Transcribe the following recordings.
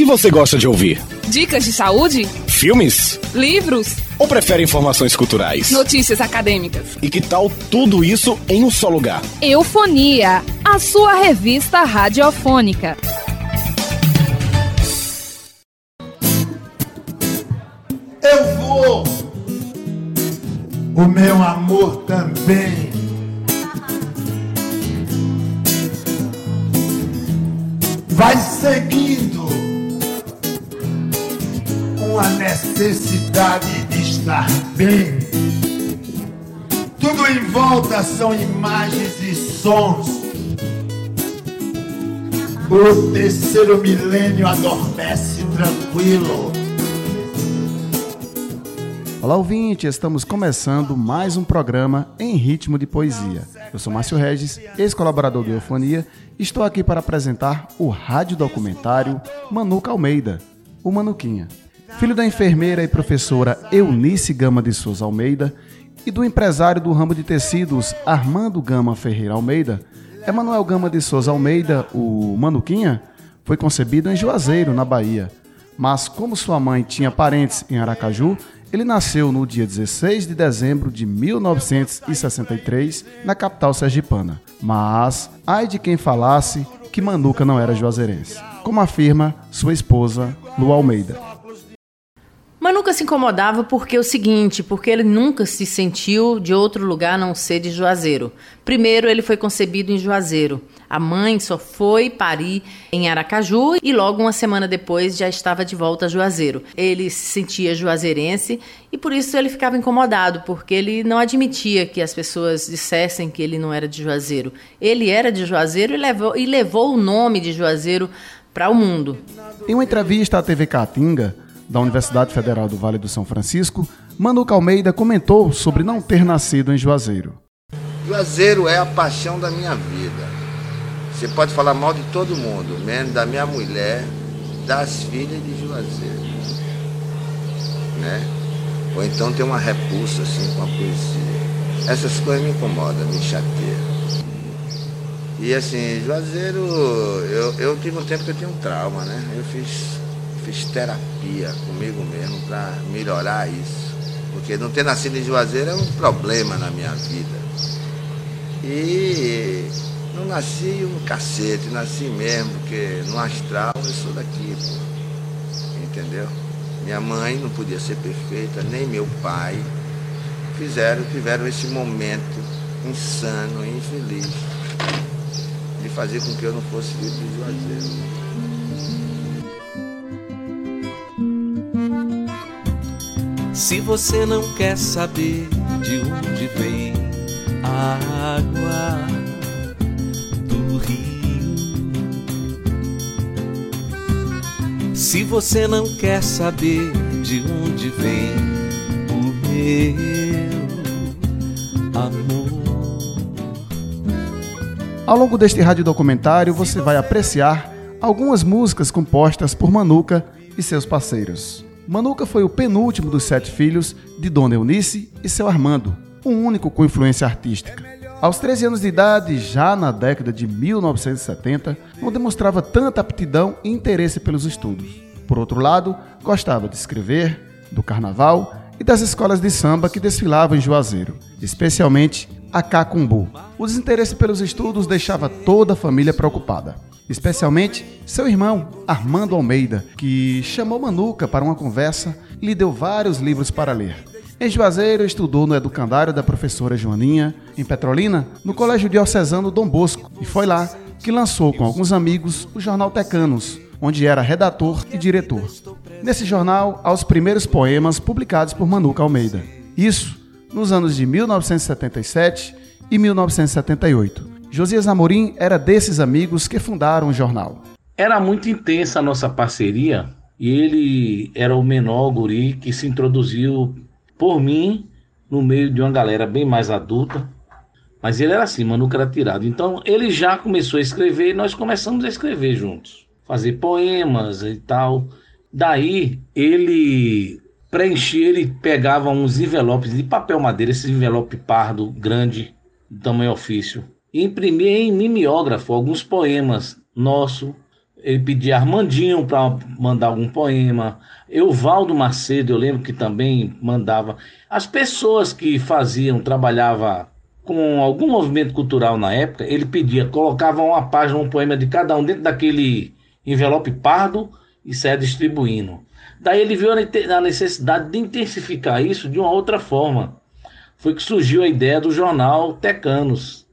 que você gosta de ouvir? Dicas de saúde? Filmes? Livros? Ou prefere informações culturais? Notícias acadêmicas? E que tal tudo isso em um só lugar? Eufonia, a sua revista radiofônica. Eu vou, o meu amor também. Vai seguindo uma necessidade de estar bem. Tudo em volta são imagens e sons. O terceiro milênio adormece tranquilo. Olá, ouvinte! Estamos começando mais um programa em ritmo de poesia. Eu sou Márcio Regis, ex-colaborador do Eufonia, e estou aqui para apresentar o rádio documentário Manuca Almeida, o Manuquinha. Filho da enfermeira e professora Eunice Gama de Souza Almeida e do empresário do ramo de tecidos Armando Gama Ferreira Almeida, Emanuel Gama de Souza Almeida, o Manuquinha, foi concebido em Juazeiro, na Bahia. Mas como sua mãe tinha parentes em Aracaju, ele nasceu no dia 16 de dezembro de 1963, na capital sergipana. Mas, ai de quem falasse que Manuca não era juazeirense, como afirma sua esposa, Lu Almeida. Manuca se incomodava porque o seguinte, porque ele nunca se sentiu de outro lugar não ser de Juazeiro. Primeiro, ele foi concebido em Juazeiro. A mãe só foi parir em Aracaju e logo uma semana depois já estava de volta a Juazeiro. Ele se sentia juazeirense e por isso ele ficava incomodado, porque ele não admitia que as pessoas dissessem que ele não era de Juazeiro. Ele era de Juazeiro e levou, e levou o nome de Juazeiro para o mundo. Em uma entrevista à TV Caatinga, da Universidade Federal do Vale do São Francisco, Manuca Almeida comentou sobre não ter nascido em Juazeiro. Juazeiro é a paixão da minha vida. Você pode falar mal de todo mundo, menos da minha mulher, das filhas de Juazeiro. Né? Ou então tem uma repulsa assim com a poesia. Essas coisas me incomodam, me chateiam. E assim, Juazeiro, eu, eu tive um tempo que eu tinha um trauma, né? Eu fiz fiz terapia comigo mesmo para melhorar isso. Porque não ter nascido em Juazeiro é um problema na minha vida. E não nasci um cacete, nasci mesmo, porque no astral eu sou daqui, pô. Entendeu? Minha mãe não podia ser perfeita, nem meu pai. Fizeram, tiveram esse momento insano e infeliz de fazer com que eu não fosse vir de Juazeiro. Se você não quer saber de onde vem a água do rio, se você não quer saber de onde vem o meu amor. Ao longo deste rádio documentário, você vai apreciar algumas músicas compostas por Manuca e seus parceiros. Manuca foi o penúltimo dos sete filhos de Dona Eunice e seu Armando, o único com influência artística. Aos 13 anos de idade, já na década de 1970, não demonstrava tanta aptidão e interesse pelos estudos. Por outro lado, gostava de escrever, do carnaval e das escolas de samba que desfilavam em Juazeiro, especialmente a Cacumbu. O desinteresse pelos estudos deixava toda a família preocupada especialmente seu irmão, Armando Almeida, que chamou Manuca para uma conversa e lhe deu vários livros para ler. Em Juazeiro, estudou no educandário da professora Joaninha, em Petrolina, no Colégio Diocesano Dom Bosco, e foi lá que lançou com alguns amigos o jornal Tecanos, onde era redator e diretor. Nesse jornal, há os primeiros poemas publicados por Manuca Almeida. Isso nos anos de 1977 e 1978. Josias Amorim era desses amigos que fundaram o jornal. Era muito intensa a nossa parceria e ele era o menor guri que se introduziu por mim no meio de uma galera bem mais adulta. Mas ele era assim, Manuca era tirado. Então ele já começou a escrever e nós começamos a escrever juntos. Fazer poemas e tal. Daí ele preenchia, ele pegava uns envelopes de papel madeira, esse envelope pardo, grande, de tamanho ofício e imprimi em mimeógrafo alguns poemas nosso ele pedia Armandinho para mandar algum poema. Euvaldo Macedo, eu lembro que também mandava. As pessoas que faziam, trabalhava com algum movimento cultural na época, ele pedia, colocava uma página, um poema de cada um dentro daquele envelope pardo e saia distribuindo. Daí ele viu a necessidade de intensificar isso de uma outra forma. Foi que surgiu a ideia do jornal Tecanos,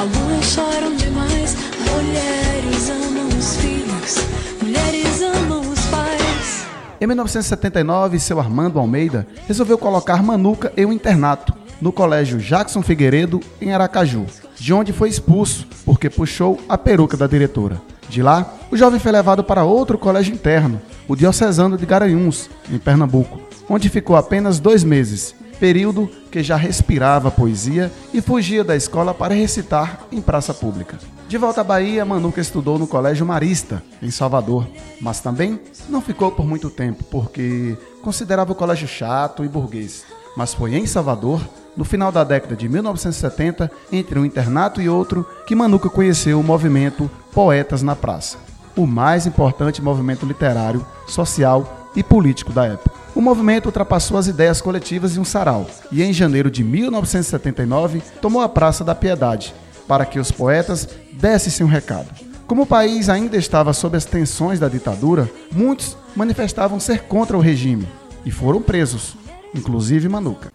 algumas choram demais. Mulheres amam os filhos, mulheres amam os pais. Em 1979, seu Armando Almeida resolveu colocar Manuca em um internato no Colégio Jackson Figueiredo, em Aracaju, de onde foi expulso porque puxou a peruca da diretora. De lá, o jovem foi levado para outro colégio interno, o Diocesano de Garanhuns, em Pernambuco, onde ficou apenas dois meses período que já respirava poesia e fugia da escola para recitar em praça pública. De volta à Bahia, Manuca estudou no Colégio Marista, em Salvador, mas também não ficou por muito tempo, porque considerava o colégio chato e burguês. Mas foi em Salvador, no final da década de 1970, entre um internato e outro, que Manuca conheceu o movimento Poetas na Praça, o mais importante movimento literário, social e político da época. O movimento ultrapassou as ideias coletivas em um sarau e, em janeiro de 1979, tomou a Praça da Piedade para que os poetas dessem um recado. Como o país ainda estava sob as tensões da ditadura, muitos manifestavam ser contra o regime e foram presos, inclusive Manuca.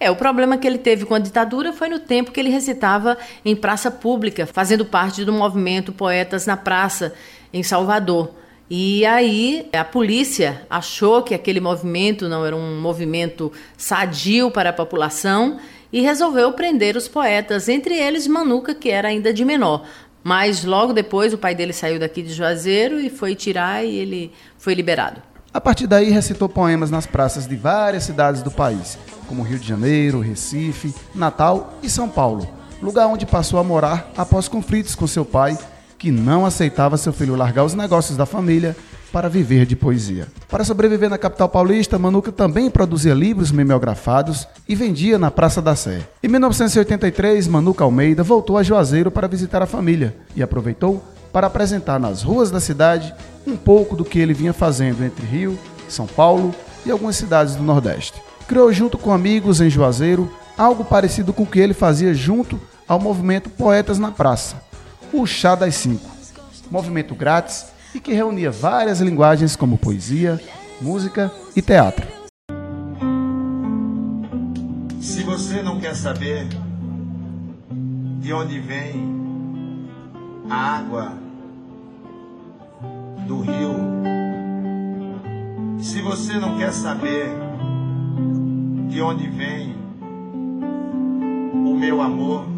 É, o problema que ele teve com a ditadura foi no tempo que ele recitava em praça pública, fazendo parte do movimento Poetas na Praça, em Salvador. E aí a polícia achou que aquele movimento não era um movimento sadio para a população e resolveu prender os poetas, entre eles Manuca, que era ainda de menor. Mas logo depois o pai dele saiu daqui de Juazeiro e foi tirar e ele foi liberado. A partir daí recitou poemas nas praças de várias cidades do país, como Rio de Janeiro, Recife, Natal e São Paulo, lugar onde passou a morar após conflitos com seu pai que não aceitava seu filho largar os negócios da família para viver de poesia. Para sobreviver na capital paulista, Manuca também produzia livros mimeografados e vendia na Praça da Sé. Em 1983, Manuca Almeida voltou a Juazeiro para visitar a família e aproveitou para apresentar nas ruas da cidade um pouco do que ele vinha fazendo entre Rio, São Paulo e algumas cidades do Nordeste. Criou junto com amigos em Juazeiro algo parecido com o que ele fazia junto ao movimento Poetas na Praça, o Chá das Cinco, movimento grátis e que reunia várias linguagens como poesia, música e teatro. Se você não quer saber de onde vem a água do rio, se você não quer saber de onde vem o meu amor,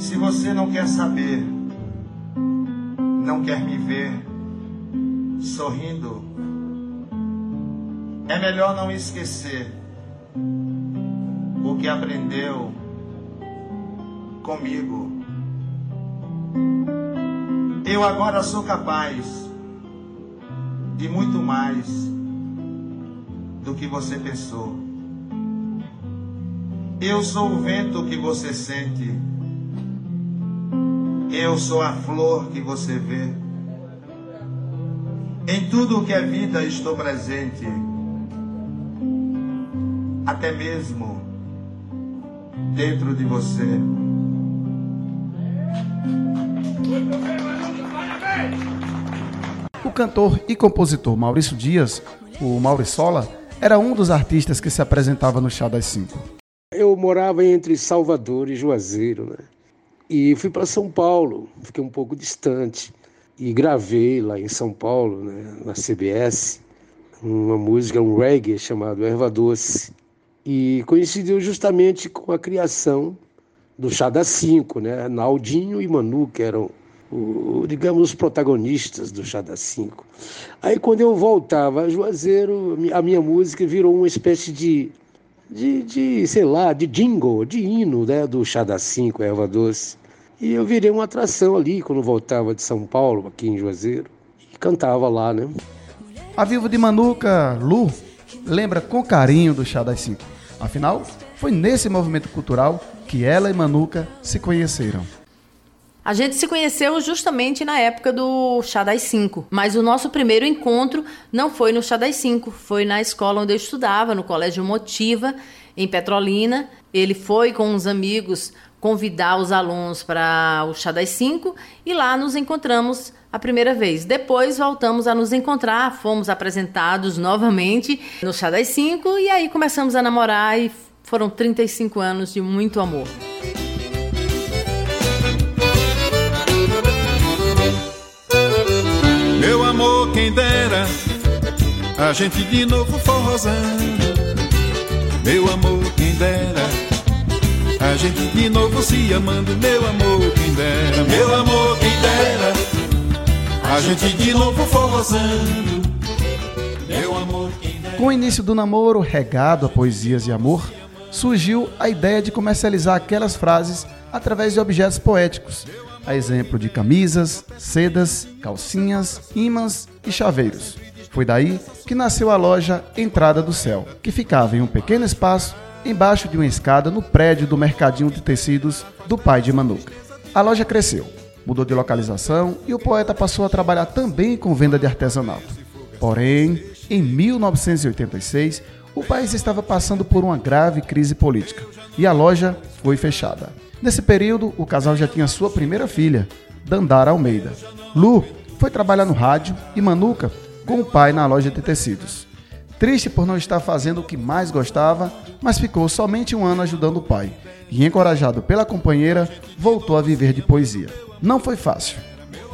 Se você não quer saber, não quer me ver sorrindo, é melhor não esquecer o que aprendeu comigo. Eu agora sou capaz de muito mais do que você pensou. Eu sou o vento que você sente. Eu sou a flor que você vê. Em tudo o que é vida estou presente. Até mesmo dentro de você. O cantor e compositor Maurício Dias, o Mauriçola, era um dos artistas que se apresentava no Chá das Cinco. Eu morava entre Salvador e Juazeiro, né? E fui para São Paulo, fiquei um pouco distante. E gravei lá em São Paulo, né, na CBS, uma música, um reggae chamado Erva Doce. E coincidiu justamente com a criação do Chá das Cinco, né? Naldinho e Manu, que eram o, digamos, os protagonistas do Chá das Cinco. Aí quando eu voltava a Juazeiro, a minha música virou uma espécie de, de, de sei lá, de jingle, de hino né, do Chá das Cinco, Erva Doce. E eu virei uma atração ali quando voltava de São Paulo, aqui em Juazeiro, e cantava lá, né? A viva de Manuca, Lu, lembra com carinho do Chá das Cinco. Afinal, foi nesse movimento cultural que ela e Manuca se conheceram. A gente se conheceu justamente na época do Chá das Cinco, mas o nosso primeiro encontro não foi no Chá das Cinco, foi na escola onde eu estudava, no Colégio Motiva, em Petrolina. Ele foi com uns amigos convidar os alunos para o Chá das Cinco e lá nos encontramos a primeira vez. Depois voltamos a nos encontrar, fomos apresentados novamente no Chá das Cinco e aí começamos a namorar e foram 35 anos de muito amor. Meu amor, quem dera a gente de novo forrosando. Meu amor, quem dera a gente de novo se amando. Meu amor, quem dera, meu amor, quem dera a gente de novo forrosando. Meu amor, quem dera. Com o início do namoro, regado a poesias de amor, surgiu a ideia de comercializar aquelas frases através de objetos poéticos, a exemplo de camisas, sedas, calcinhas, imãs e chaveiros. Foi daí que nasceu a loja Entrada do Céu, que ficava em um pequeno espaço embaixo de uma escada no prédio do mercadinho de tecidos do pai de Manuca. A loja cresceu, mudou de localização e o poeta passou a trabalhar também com venda de artesanato. Porém, em 1986, o país estava passando por uma grave crise política e a loja foi fechada. Nesse período, o casal já tinha sua primeira filha, Dandara Almeida. Lu foi trabalhar no rádio e Manuca com o pai na loja de tecidos. Triste por não estar fazendo o que mais gostava, mas ficou somente um ano ajudando o pai e, encorajado pela companheira, voltou a viver de poesia. Não foi fácil.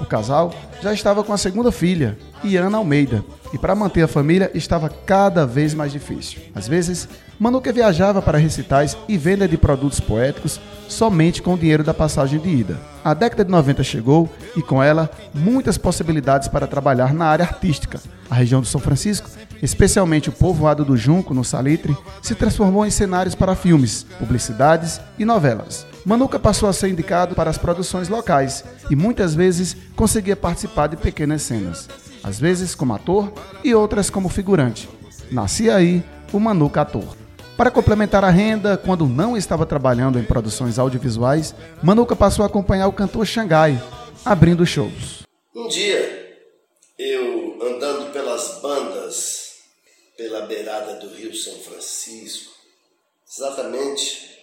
O casal já estava com a segunda filha, Iana Almeida, e para manter a família estava cada vez mais difícil. Às vezes, Manuca viajava para recitais e venda de produtos poéticos somente com o dinheiro da passagem de ida. A década de 90 chegou e com ela muitas possibilidades para trabalhar na área artística. A região do São Francisco, especialmente o povoado do Junco, no Salitre, se transformou em cenários para filmes, publicidades e novelas. Manuca passou a ser indicado para as produções locais e muitas vezes conseguia participar de pequenas cenas, às vezes como ator e outras como figurante. Nascia aí o Manuca Ator. Para complementar a renda, quando não estava trabalhando em produções audiovisuais, Manuca passou a acompanhar o cantor Xangai, abrindo shows. Um dia, eu andando pelas bandas, pela beirada do Rio São Francisco, exatamente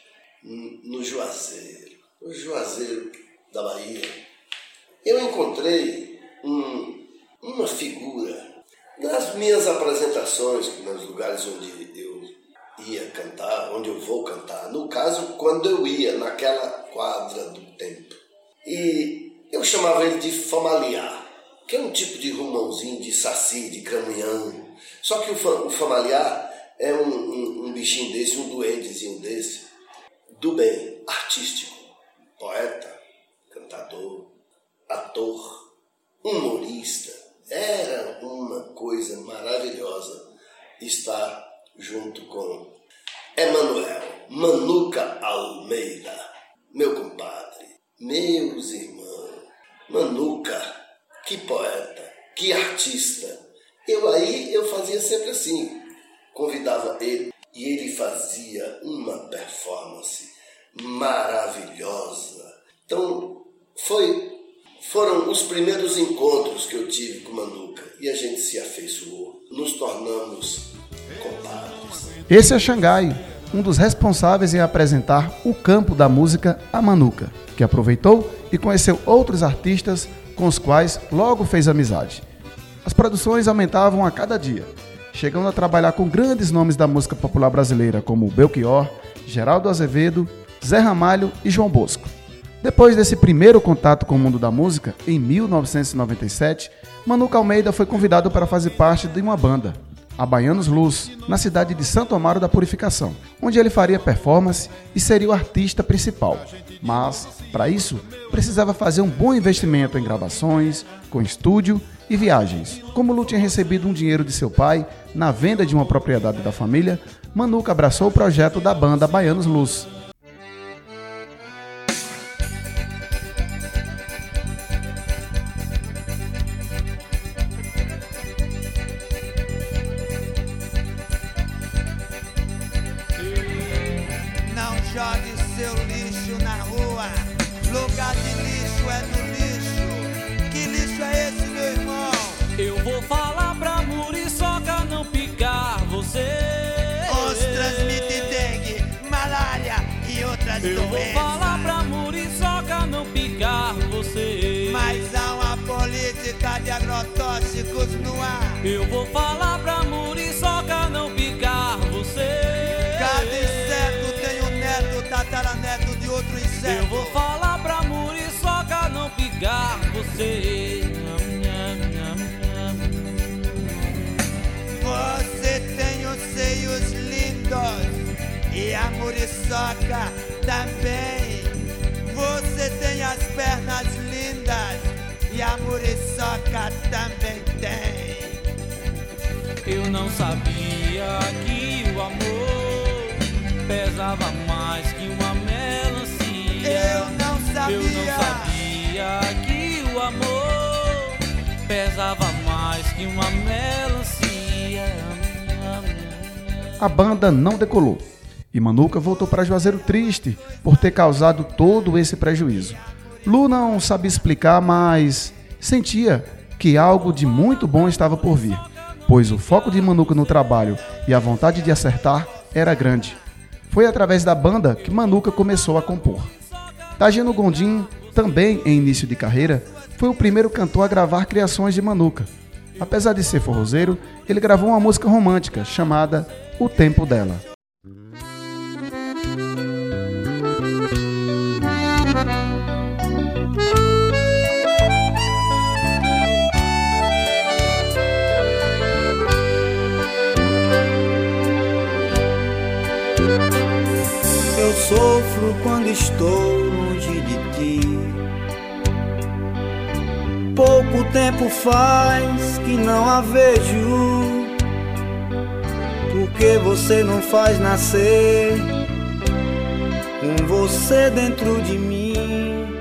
no Juazeiro, no Juazeiro da Bahia, eu encontrei um, uma figura nas minhas apresentações, nos lugares onde eu ia cantar, onde eu vou cantar. No caso, quando eu ia naquela quadra do tempo. E eu chamava ele de famaliar, que é um tipo de rumãozinho de saci, de caminhão. Só que o, famaliar é um, um, um bichinho desse, um duendezinho desse, do bem, artístico, poeta, cantador, ator, humorista. Era uma coisa maravilhosa estar junto com Emanuel Manuca Almeida, meu compadre, meus irmãos. Manuca, que poeta, que artista. Eu aí eu fazia sempre assim, convidava ele e ele fazia uma performance maravilhosa. Então, foi foram os primeiros encontros que eu tive com Manuca e a gente se afeiçoou, nos tornamos compadres. Esse é Xangai, um dos responsáveis em apresentar o campo da música a Manuca, que aproveitou e conheceu outros artistas com os quais logo fez amizade. As produções aumentavam a cada dia, chegando a trabalhar com grandes nomes da música popular brasileira como Belchior, Geraldo Azevedo, Zé Ramalho e João Bosco. Depois desse primeiro contato com o mundo da música, em 1997, Manuca Almeida foi convidado para fazer parte de uma banda. A Baianos Luz, na cidade de Santo Amaro da Purificação, onde ele faria performance e seria o artista principal. Mas, para isso, precisava fazer um bom investimento em gravações, com estúdio e viagens. Como Lu tinha recebido um dinheiro de seu pai na venda de uma propriedade da família, Manuca abraçou o projeto da banda Baianos Luz. Eu vou falar pra muriçoca não picar você. Mas há uma política de agrotóxicos no ar. Eu vou falar pra muriçoca não picar você. Cada inseto tem um neto, tataraneto de outro inseto. Eu vou falar pra muriçoca não picar você. E a muriçoca também. Você tem as pernas lindas e a muriçoca também tem. Eu não sabia que o amor pesava mais que uma melancia. Eu não sabia. Eu não sabia que o amor pesava mais que uma melancia. A banda não decolou e Manuca voltou para Juazeiro triste por ter causado todo esse prejuízo. Lu não sabia explicar, mas sentia que algo de muito bom estava por vir, pois o foco de Manuca no trabalho e a vontade de acertar era grande. Foi através da banda que Manuca começou a compor. Tagino Gondim, também em início de carreira, foi o primeiro cantor a gravar criações de Manuca. Apesar de ser forrozeiro, ele gravou uma música romântica chamada O Tempo Dela. Sofro quando estou longe de ti. Pouco tempo faz que não a vejo. Porque você não faz nascer com você dentro de mim.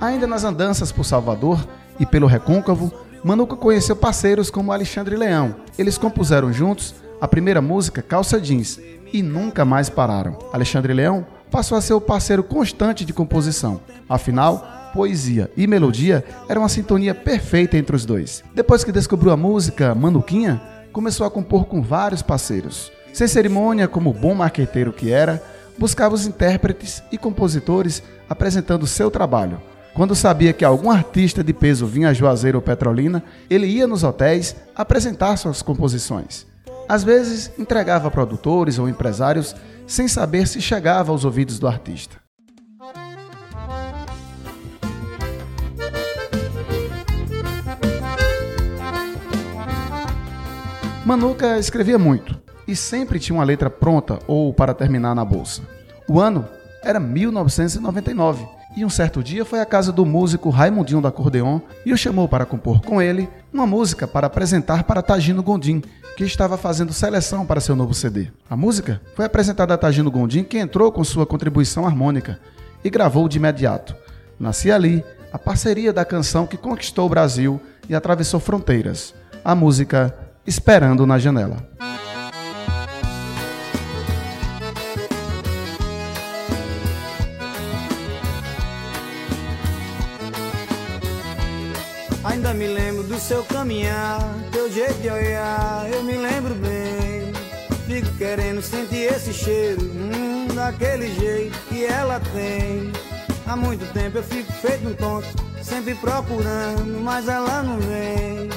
Ainda nas andanças por Salvador e pelo Recôncavo, Manuca conheceu parceiros como Alexandre Leão. Eles compuseram juntos a primeira música Calça Jeans e nunca mais pararam. Alexandre Leão passou a ser o parceiro constante de composição. Afinal, poesia e melodia eram uma sintonia perfeita entre os dois. Depois que descobriu a música Manuquinha, começou a compor com vários parceiros. Sem cerimônia, como bom marqueteiro que era, buscava os intérpretes e compositores apresentando seu trabalho. Quando sabia que algum artista de peso vinha a Juazeiro ou Petrolina, ele ia nos hotéis apresentar suas composições. Às vezes, entregava a produtores ou empresários sem saber se chegava aos ouvidos do artista. Manuca escrevia muito e sempre tinha uma letra pronta ou para terminar na bolsa. O ano era 1999 e um certo dia foi à casa do músico Raimundinho do Acordeon e o chamou para compor com ele uma música para apresentar para Tagino Gondim, que estava fazendo seleção para seu novo CD. A música foi apresentada a Tagino Gondim, que entrou com sua contribuição harmônica e gravou de imediato. Nascia ali a parceria da canção que conquistou o Brasil e atravessou fronteiras. A música Esperando na Janela. Seu caminhar, teu jeito de olhar, eu me lembro bem. Fico querendo sentir esse cheiro, hum, daquele jeito que ela tem. Há muito tempo eu fico feito um tonto, sempre procurando, mas ela não vem.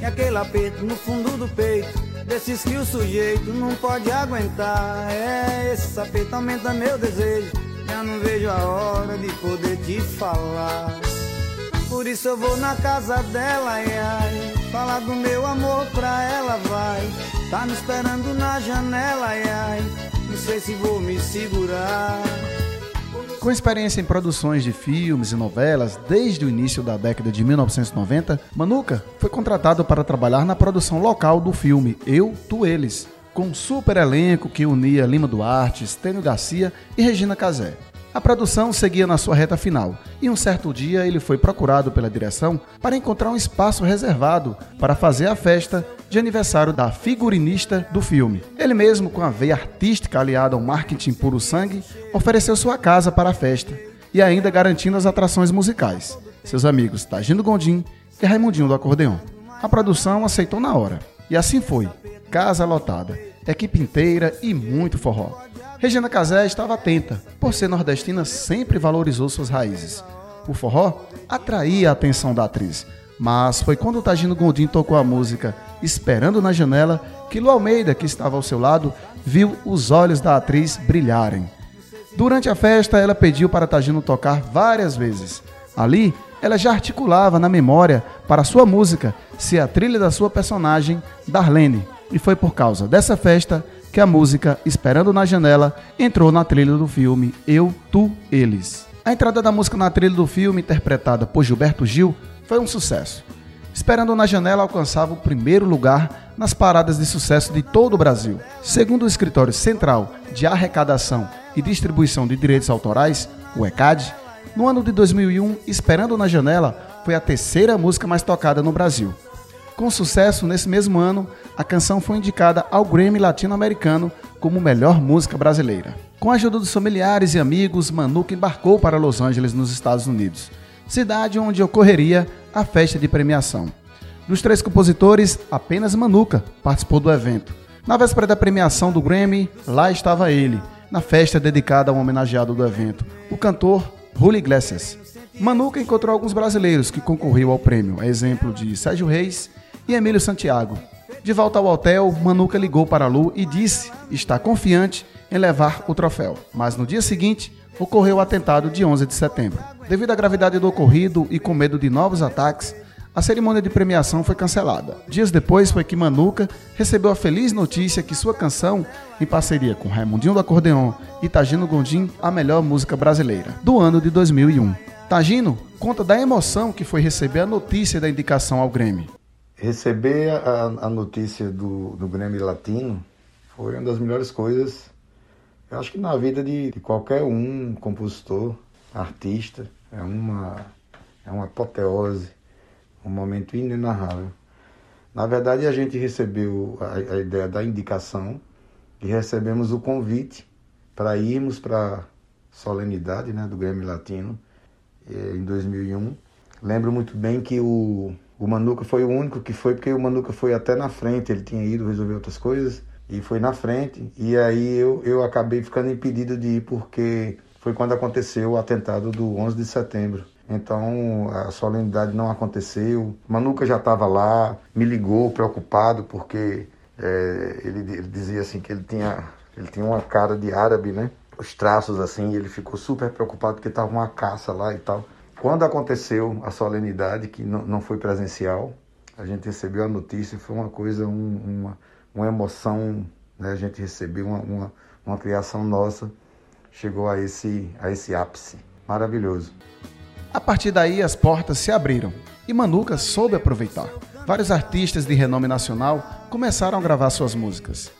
E aquele aperto no fundo do peito, desses que o sujeito não pode aguentar. É, esse aperto aumenta meu desejo, já não vejo a hora de poder te falar. Por isso eu vou na casa dela, ai, ai, falar do meu amor pra ela, vai. Tá me esperando na janela, ai, ai. Não sei se vou me segurar. Com experiência em produções de filmes e novelas desde o início da década de 1990, Manuca foi contratado para trabalhar na produção local do filme Eu, Tu, Eles, com um super elenco que unia Lima Duarte, Estênio Garcia e Regina Casé. A produção seguia na sua reta final e um certo dia ele foi procurado pela direção para encontrar um espaço reservado para fazer a festa de aniversário da figurinista do filme. Ele mesmo, com a veia artística aliada ao marketing puro sangue, ofereceu sua casa para a festa e ainda garantindo as atrações musicais. Seus amigos Tagino Gondim e Raimundinho do Acordeon. A produção aceitou na hora. E assim foi. Casa lotada, equipe inteira e muito forró. Regina Casé estava atenta, por ser nordestina, sempre valorizou suas raízes. O forró atraía a atenção da atriz, mas foi quando Tagino Gondim tocou a música Esperando na Janela que Lu Almeida, que estava ao seu lado, viu os olhos da atriz brilharem. Durante a festa, ela pediu para Tagino tocar várias vezes. Ali, ela já articulava na memória para sua música ser a trilha da sua personagem, Darlene. E foi por causa dessa festa que a música Esperando na Janela entrou na trilha do filme Eu, Tu, Eles. A entrada da música na trilha do filme, interpretada por Gilberto Gil, foi um sucesso. Esperando na Janela alcançava o primeiro lugar nas paradas de sucesso de todo o Brasil. Segundo o Escritório Central de Arrecadação e Distribuição de Direitos Autorais, o ECAD, no ano de 2001, Esperando na Janela foi a terceira música mais tocada no Brasil. Com sucesso, nesse mesmo ano, a canção foi indicada ao Grammy Latino-Americano como melhor música brasileira. Com a ajuda dos familiares e amigos, Manuca embarcou para Los Angeles, nos Estados Unidos, cidade onde ocorreria a festa de premiação. Dos três compositores, apenas Manuca participou do evento. Na véspera da premiação do Grammy, lá estava ele, na festa dedicada ao homenageado do evento, o cantor Julio Iglesias. Manuca encontrou alguns brasileiros que concorriam ao prêmio, a exemplo de Sérgio Reis e Emílio Santiago. De volta ao hotel, Manuca ligou para Lu e disse estar confiante em levar o troféu. Mas no dia seguinte, ocorreu o atentado de 11 de setembro. Devido à gravidade do ocorrido e com medo de novos ataques, a cerimônia de premiação foi cancelada. Dias depois foi que Manuca recebeu a feliz notícia que sua canção, em parceria com Raimundinho do Acordeon e Tagino Gondim, a melhor música brasileira, do ano de 2001. Tagino conta da emoção que foi receber a notícia da indicação ao Grêmio. Receber a, a notícia do, do Grêmio Latino foi uma das melhores coisas, eu acho que na vida de, de qualquer um, compositor, artista, é uma, é uma apoteose, um momento inenarrável. Na verdade, a gente recebeu a, a ideia da indicação e recebemos o convite para irmos para a solenidade né, do Grêmio Latino eh, em 2001. Lembro muito bem que o, o Manuca foi o único que foi, porque o Manuca foi até na frente, ele tinha ido resolver outras coisas e foi na frente. E aí eu, eu acabei ficando impedido de ir porque foi quando aconteceu o atentado do 11 de setembro. Então a solenidade não aconteceu. Manuca já estava lá, me ligou preocupado porque é, ele, ele, dizia assim que ele tinha, ele tinha uma cara de árabe, né? Os traços assim, ele ficou super preocupado porque estava uma caça lá e tal. Quando aconteceu a solenidade, que não, não foi presencial, a gente recebeu a notícia, foi uma coisa, um, uma, uma emoção, né? a gente recebeu uma, uma, uma criação nossa, chegou a esse, a esse ápice. Maravilhoso. A partir daí, as portas se abriram e Manuca soube aproveitar. Vários artistas de renome nacional começaram a gravar suas músicas.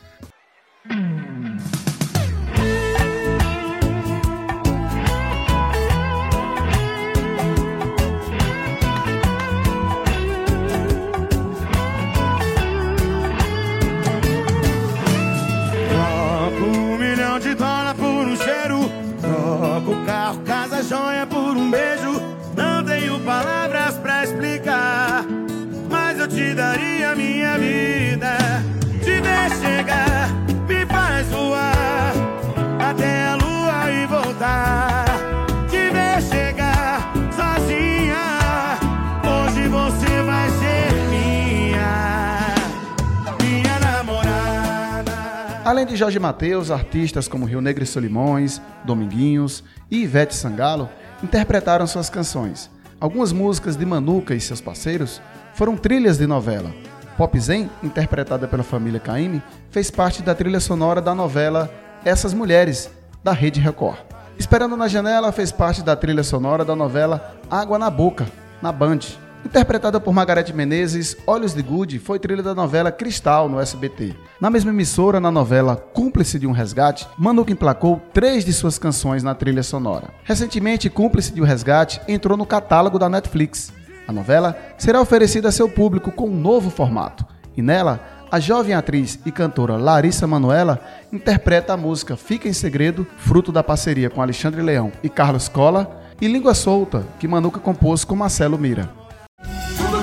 Jorge Mateus, artistas como Rio Negro e Solimões, Dominguinhos e Ivete Sangalo interpretaram suas canções. Algumas músicas de Manuca e seus parceiros foram trilhas de novela. Pop Zen, interpretada pela família Caymmi, fez parte da trilha sonora da novela Essas Mulheres, da Rede Record. Esperando na Janela fez parte da trilha sonora da novela Água na Boca, na Band. Interpretada por Margarete Menezes, Olhos de Good foi trilha da novela Cristal no SBT. Na mesma emissora, na novela Cúmplice de um Resgate, Manuca emplacou três de suas canções na trilha sonora. Recentemente, Cúmplice de um Resgate entrou no catálogo da Netflix. A novela será oferecida a seu público com um novo formato, e nela, a jovem atriz e cantora Larissa Manuela interpreta a música Fica em Segredo, fruto da parceria com Alexandre Leão e Carlos Cola, e Língua Solta, que Manuca compôs com Marcelo Mira.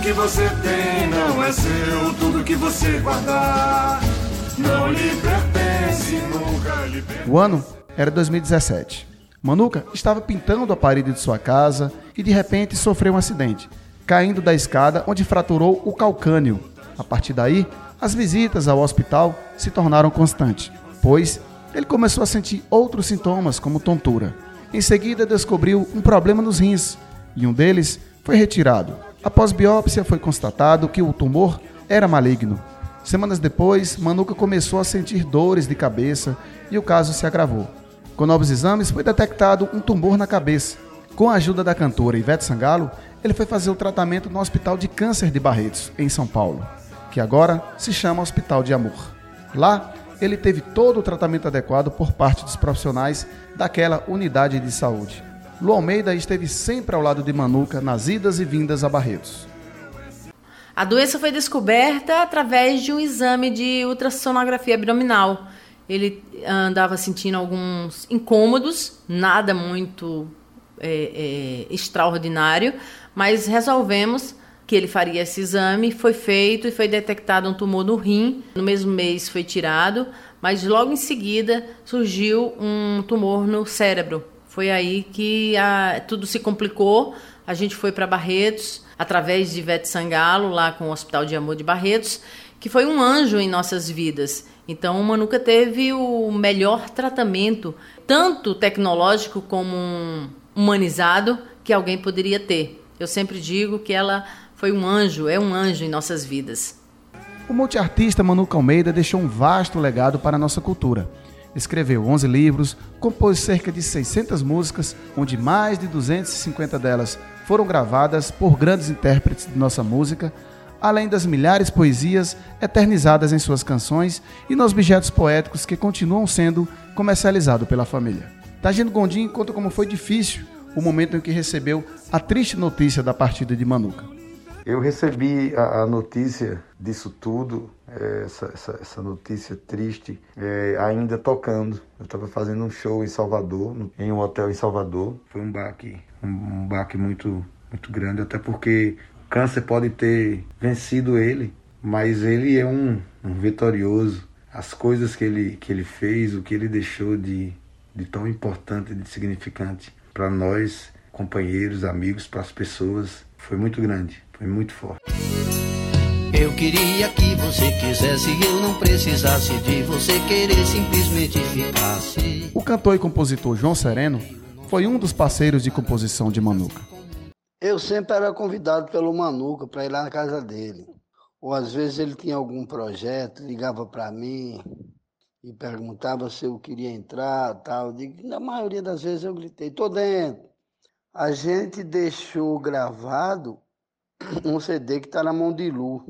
Que você tem não é seu, tudo que você guardar não lhe pertence, nunca lhe pertence. O ano era 2017. Manuca estava pintando a parede de sua casa e de repente sofreu um acidente, caindo da escada onde fraturou o calcânio. A partir daí, as visitas ao hospital se tornaram constantes, pois ele começou a sentir outros sintomas como tontura. Em seguida, descobriu um problema nos rins e um deles foi retirado. Após biópsia, foi constatado que o tumor era maligno. Semanas depois, Manuca começou a sentir dores de cabeça e o caso se agravou. Com novos exames, foi detectado um tumor na cabeça. Com a ajuda da cantora Ivete Sangalo, ele foi fazer o tratamento no Hospital de Câncer de Barretos, em São Paulo, que agora se chama Hospital de Amor. Lá, ele teve todo o tratamento adequado por parte dos profissionais daquela unidade de saúde. Lu Almeida esteve sempre ao lado de Manuca nas idas e vindas a Barretos. A doença foi descoberta através de um exame de ultrassonografia abdominal. Ele andava sentindo alguns incômodos, nada muito é, é, extraordinário, mas resolvemos que ele faria esse exame, foi feito e foi detectado um tumor no rim. No mesmo mês foi tirado, mas logo em seguida surgiu um tumor no cérebro. Foi aí que a, tudo se complicou. A gente foi para Barretos, através de Ivete Sangalo, lá com o Hospital de Amor de Barretos, que foi um anjo em nossas vidas. Então, Manuca teve o melhor tratamento, tanto tecnológico como um humanizado, que alguém poderia ter. Eu sempre digo que ela foi um anjo, é um anjo em nossas vidas. O multiartista Manuca Almeida deixou um vasto legado para a nossa cultura. Escreveu 11 livros, compôs cerca de 600 músicas, onde mais de 250 delas foram gravadas por grandes intérpretes de nossa música, além das milhares de poesias eternizadas em suas canções e nos objetos poéticos que continuam sendo comercializados pela família. Tagino Gondim conta como foi difícil o momento em que recebeu a triste notícia da partida de Manuca. Eu recebi a, a notícia disso tudo, essa, essa, essa, notícia triste, é, ainda tocando. Eu estava fazendo um show em Salvador, em um hotel em Salvador. Foi um baque, um, baque muito, muito grande, até porque o câncer pode ter vencido ele, mas ele é um, um vitorioso. As coisas que ele, que ele fez, o que ele deixou de, de tão importante, de significante para nós, companheiros, amigos, para as pessoas, foi muito grande. Foi muito forte. Eu queria que você quisesse e eu não precisasse de você querer, simplesmente ficasse. O cantor e compositor João Sereno foi um dos parceiros de composição de Manuca. Eu sempre era convidado pelo Manuca para ir lá na casa dele. Ou às vezes ele tinha algum projeto, ligava para mim e perguntava se eu queria entrar, tal. Na maioria das vezes eu gritei, tô dentro. A gente deixou gravado um CD que está na mão de Lu,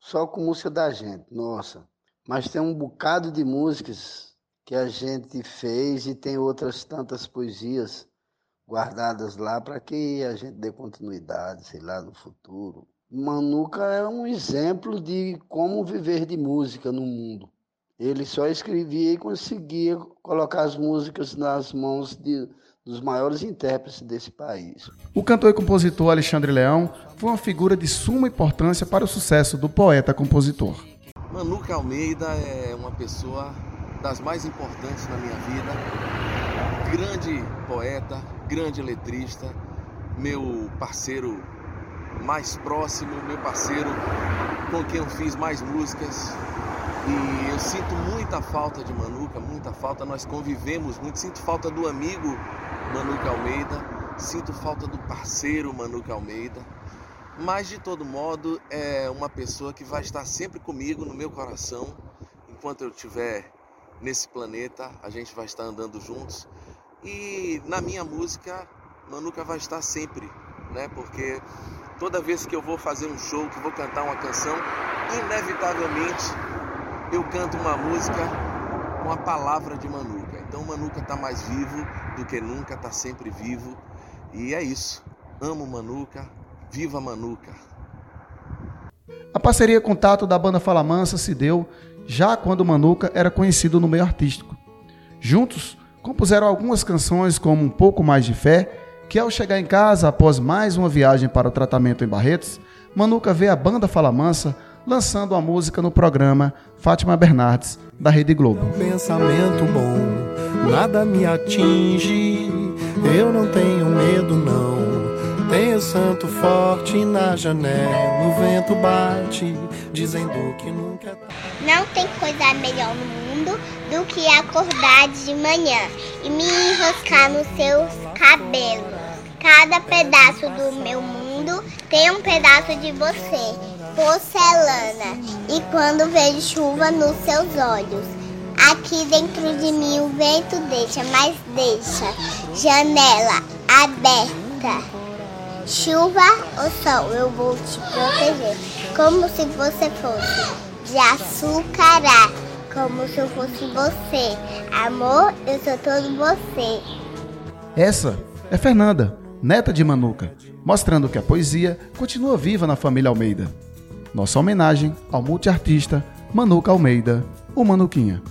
só com música da gente, nossa. Mas tem um bocado de músicas que a gente fez e tem outras tantas poesias guardadas lá para que a gente dê continuidade, sei lá, no futuro. Manuca é um exemplo de como viver de música no mundo. Ele só escrevia e conseguia colocar as músicas nas mãos de, dos maiores intérpretes desse país. O cantor e compositor Alexandre Leão foi uma figura de suma importância para o sucesso do poeta-compositor. Manuca Almeida é uma pessoa das mais importantes na minha vida. Grande poeta, grande letrista, meu parceiro mais próximo, meu parceiro com quem eu fiz mais músicas. E eu sinto muita falta de Manuca, muita falta. Nós convivemos muito, sinto falta do amigo Manuca Almeida, sinto falta do parceiro Manuca Almeida. Mas de todo modo, é uma pessoa que vai estar sempre comigo no meu coração. Enquanto eu estiver nesse planeta, a gente vai estar andando juntos. E na minha música, Manuca vai estar sempre, né? Porque toda vez que eu vou fazer um show, que vou cantar uma canção, inevitavelmente eu canto uma música com a palavra de Manuca. Então Manuca está mais vivo do que nunca, está sempre vivo. E é isso. Amo Manuca, viva Manuca. A parceria contato da banda Fala Mansa se deu já quando Manuca era conhecido no meio artístico. Juntos, compuseram algumas canções como Um Pouco Mais de Fé, que ao chegar em casa após mais uma viagem para o tratamento em Barretos, Manuca vê a banda Fala Mansa lançando a música no programa Fátima Bernardes, da Rede Globo. Pensamento bom, nada me atinge, eu não tenho medo não. Tenho santo forte na janela, o vento bate, dizendo que nunca é Não tem coisa melhor no mundo do que acordar de manhã e me enroscar nos seus cabelos. Cada pedaço do meu mundo tem um pedaço de você, porcelana. E quando vejo chuva nos seus olhos, aqui dentro de mim o vento deixa, mas deixa janela aberta. Chuva ou sol, eu vou te proteger, como se você fosse de açúcar, como se eu fosse você. Amor, eu sou todo você. Essa é Fernanda, neta de Manuca, mostrando que a poesia continua viva na família Almeida. Nossa homenagem ao multiartista Manuca Almeida, o Manuquinha.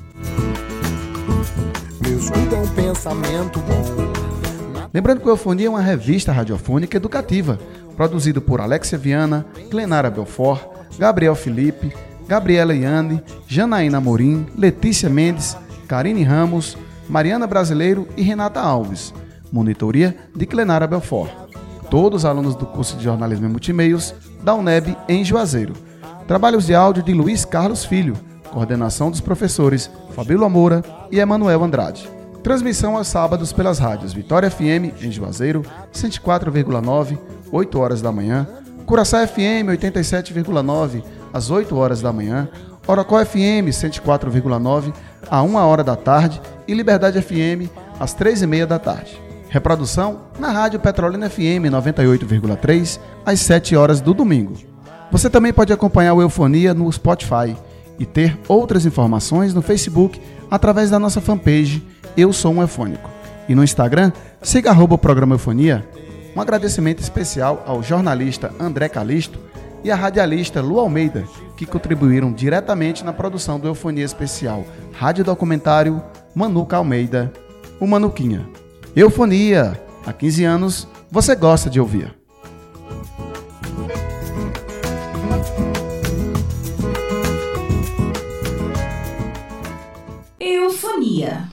Lembrando que o Eufonia é uma revista radiofônica educativa, produzido por Alexia Viana, Clenara Belfort, Gabriel Felipe, Gabriela Iane, Janaína Morim, Letícia Mendes, Karine Ramos, Mariana Brasileiro e Renata Alves. Monitoria de Clenara Belfort. Todos alunos do curso de Jornalismo e Multimeios da UNEB em Juazeiro. Trabalhos de áudio de Luiz Carlos Filho. Coordenação dos professores Fabíola Moura e Emanuel Andrade. Transmissão aos sábados pelas rádios Vitória FM em Juazeiro, 104,9, 8 horas da manhã, Curaçá FM 87,9 às 8 horas da manhã, Orocó FM 104,9 a 1 hora da tarde e Liberdade FM às 3 e meia da tarde. Reprodução na Rádio Petrolina FM 98,3 às 7 horas do domingo. Você também pode acompanhar o Eufonia no Spotify e ter outras informações no Facebook através da nossa fanpage Eu Sou um Eufônico. E no Instagram, siga arroba o programa Eufonia. Um agradecimento especial ao jornalista André Calisto e à radialista Lu Almeida, que contribuíram diretamente na produção do Eufonia Especial Rádio Documentário Manuca Almeida, o Manuquinha. Eufonia, há 15 anos você gosta de ouvir. Eufonia.